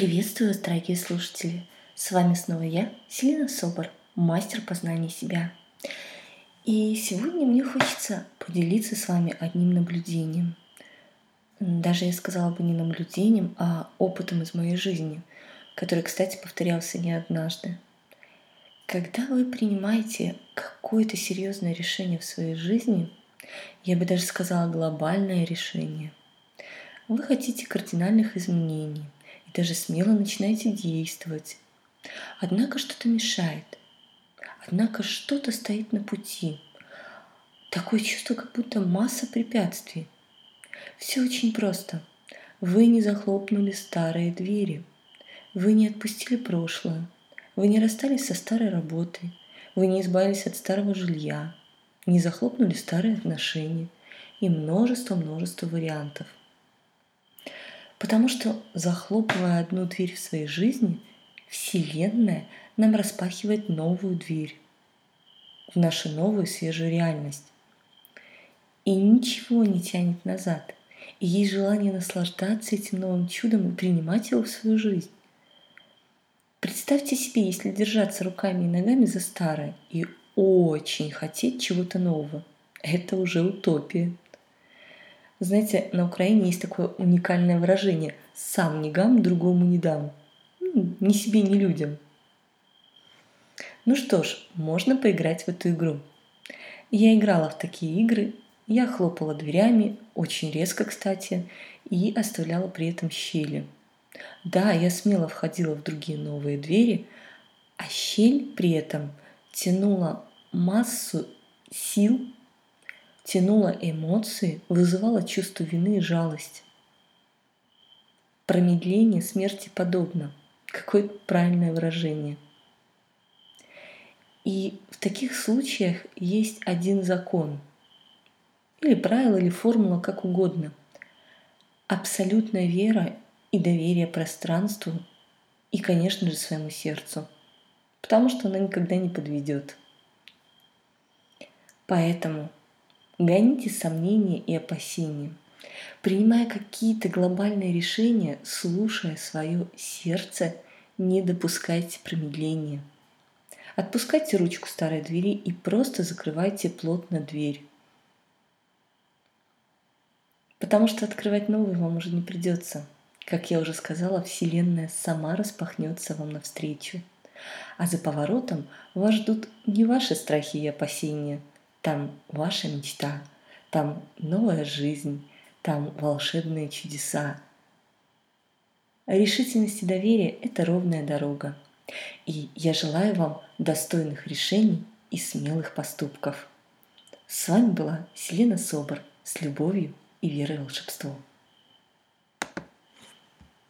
Приветствую, дорогие слушатели! С вами снова я, Селина Собор, мастер познания себя. И сегодня мне хочется поделиться с вами одним наблюдением. Даже я сказала бы не наблюдением, а опытом из моей жизни, который, кстати, повторялся не однажды. Когда вы принимаете какое-то серьезное решение в своей жизни, я бы даже сказала глобальное решение, вы хотите кардинальных изменений – и даже смело начинаете действовать. Однако что-то мешает. Однако что-то стоит на пути. Такое чувство, как будто масса препятствий. Все очень просто. Вы не захлопнули старые двери. Вы не отпустили прошлое. Вы не расстались со старой работой. Вы не избавились от старого жилья. Не захлопнули старые отношения. И множество-множество вариантов – Потому что, захлопывая одну дверь в своей жизни, Вселенная нам распахивает новую дверь в нашу новую свежую реальность. И ничего не тянет назад. И есть желание наслаждаться этим новым чудом и принимать его в свою жизнь. Представьте себе, если держаться руками и ногами за старое и очень хотеть чего-то нового. Это уже утопия. Знаете, на Украине есть такое уникальное выражение «сам не гам, другому не дам». Ну, ни себе, ни людям. Ну что ж, можно поиграть в эту игру. Я играла в такие игры, я хлопала дверями, очень резко, кстати, и оставляла при этом щели. Да, я смело входила в другие новые двери, а щель при этом тянула массу сил тянула эмоции, вызывала чувство вины и жалость. Промедление смерти подобно. Какое правильное выражение. И в таких случаях есть один закон. Или правило, или формула, как угодно. Абсолютная вера и доверие пространству и, конечно же, своему сердцу. Потому что она никогда не подведет. Поэтому Гоните сомнения и опасения. Принимая какие-то глобальные решения, слушая свое сердце, не допускайте промедления. Отпускайте ручку старой двери и просто закрывайте плотно дверь. Потому что открывать новую вам уже не придется. Как я уже сказала, Вселенная сама распахнется вам навстречу. А за поворотом вас ждут не ваши страхи и опасения – там ваша мечта, там новая жизнь, там волшебные чудеса. Решительность и доверие – это ровная дорога. И я желаю вам достойных решений и смелых поступков. С вами была Селена Собор с любовью и верой в волшебство.